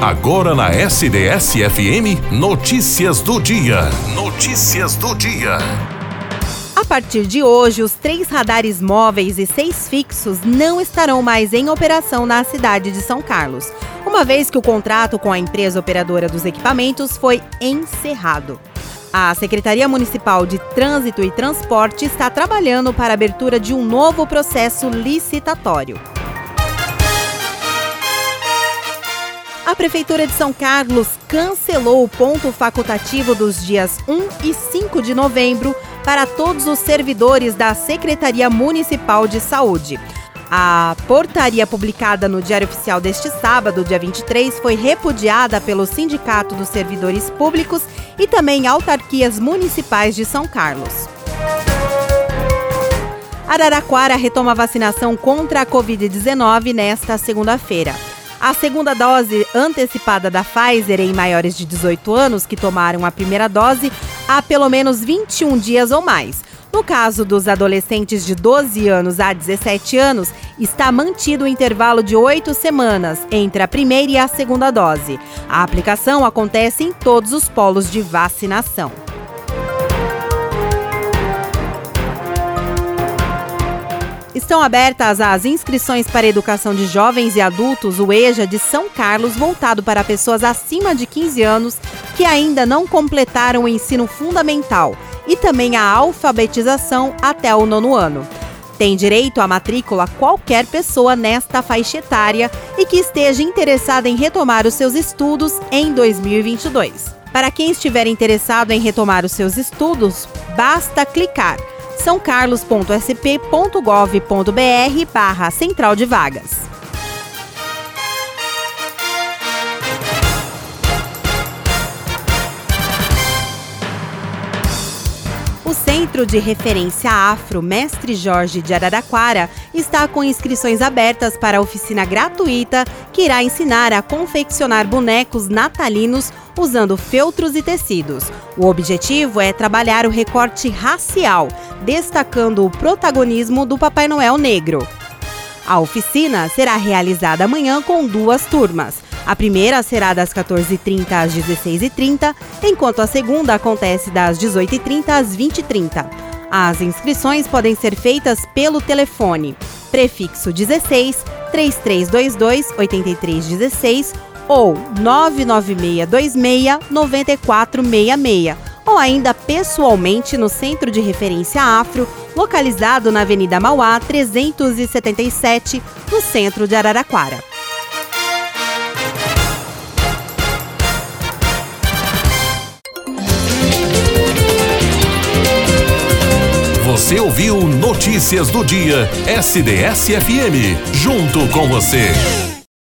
Agora na SDS-FM, notícias do dia. Notícias do dia. A partir de hoje, os três radares móveis e seis fixos não estarão mais em operação na cidade de São Carlos, uma vez que o contrato com a empresa operadora dos equipamentos foi encerrado. A Secretaria Municipal de Trânsito e Transporte está trabalhando para a abertura de um novo processo licitatório. A Prefeitura de São Carlos cancelou o ponto facultativo dos dias 1 e 5 de novembro para todos os servidores da Secretaria Municipal de Saúde. A portaria publicada no Diário Oficial deste sábado, dia 23, foi repudiada pelo Sindicato dos Servidores Públicos e também autarquias municipais de São Carlos. Araraquara retoma a vacinação contra a Covid-19 nesta segunda-feira. A segunda dose antecipada da Pfizer em maiores de 18 anos que tomaram a primeira dose há pelo menos 21 dias ou mais. No caso dos adolescentes de 12 anos a 17 anos, está mantido o intervalo de oito semanas entre a primeira e a segunda dose. A aplicação acontece em todos os polos de vacinação. Estão abertas as inscrições para educação de jovens e adultos, o EJA de São Carlos, voltado para pessoas acima de 15 anos que ainda não completaram o ensino fundamental e também a alfabetização até o nono ano. Tem direito à matrícula qualquer pessoa nesta faixa etária e que esteja interessada em retomar os seus estudos em 2022. Para quem estiver interessado em retomar os seus estudos, basta clicar sãocarlos.sp.gov.br barra central de vagas. Centro de Referência Afro Mestre Jorge de Araraquara está com inscrições abertas para a oficina gratuita que irá ensinar a confeccionar bonecos natalinos usando feltros e tecidos. O objetivo é trabalhar o recorte racial, destacando o protagonismo do Papai Noel negro. A oficina será realizada amanhã com duas turmas. A primeira será das 14h30 às 16h30, enquanto a segunda acontece das 18h30 às 20h30. As inscrições podem ser feitas pelo telefone prefixo 16 3322 8316 ou 99626 9466 ou ainda pessoalmente no Centro de Referência Afro, localizado na Avenida Mauá 377, no centro de Araraquara. Você ouviu Notícias do Dia SDS-FM. Junto com você.